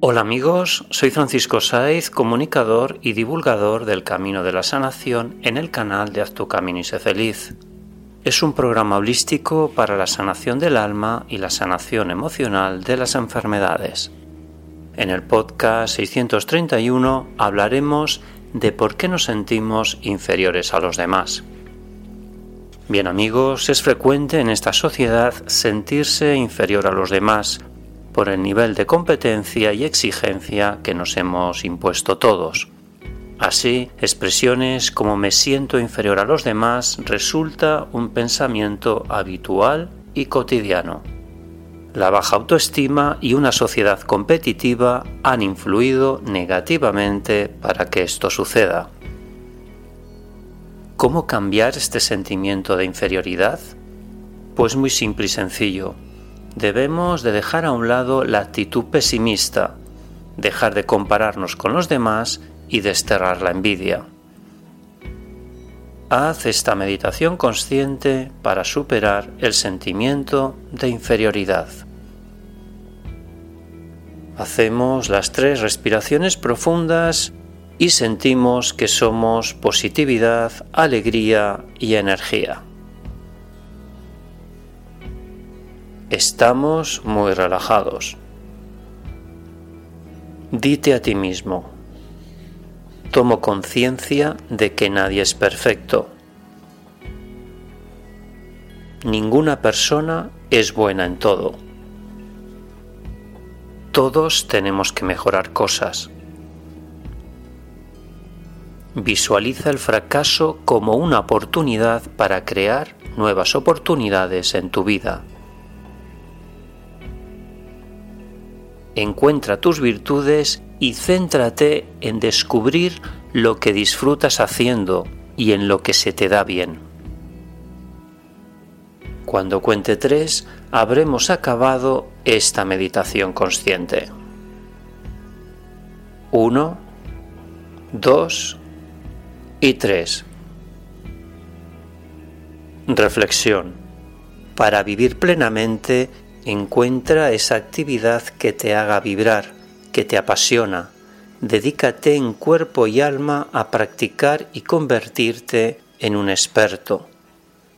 Hola amigos, soy Francisco Saiz, comunicador y divulgador del Camino de la Sanación en el canal de Haz tu Camino y sé feliz. Es un programa holístico para la sanación del alma y la sanación emocional de las enfermedades. En el podcast 631 hablaremos de por qué nos sentimos inferiores a los demás. Bien amigos, es frecuente en esta sociedad sentirse inferior a los demás por el nivel de competencia y exigencia que nos hemos impuesto todos. Así, expresiones como me siento inferior a los demás resulta un pensamiento habitual y cotidiano. La baja autoestima y una sociedad competitiva han influido negativamente para que esto suceda. ¿Cómo cambiar este sentimiento de inferioridad? Pues muy simple y sencillo debemos de dejar a un lado la actitud pesimista, dejar de compararnos con los demás y desterrar la envidia. Haz esta meditación consciente para superar el sentimiento de inferioridad. Hacemos las tres respiraciones profundas y sentimos que somos positividad, alegría y energía. Estamos muy relajados. Dite a ti mismo, tomo conciencia de que nadie es perfecto. Ninguna persona es buena en todo. Todos tenemos que mejorar cosas. Visualiza el fracaso como una oportunidad para crear nuevas oportunidades en tu vida. Encuentra tus virtudes y céntrate en descubrir lo que disfrutas haciendo y en lo que se te da bien. Cuando cuente tres, habremos acabado esta meditación consciente. Uno, dos y tres. Reflexión. Para vivir plenamente Encuentra esa actividad que te haga vibrar, que te apasiona. Dedícate en cuerpo y alma a practicar y convertirte en un experto.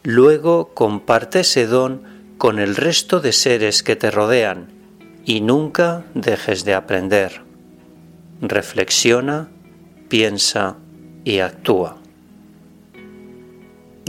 Luego comparte ese don con el resto de seres que te rodean y nunca dejes de aprender. Reflexiona, piensa y actúa.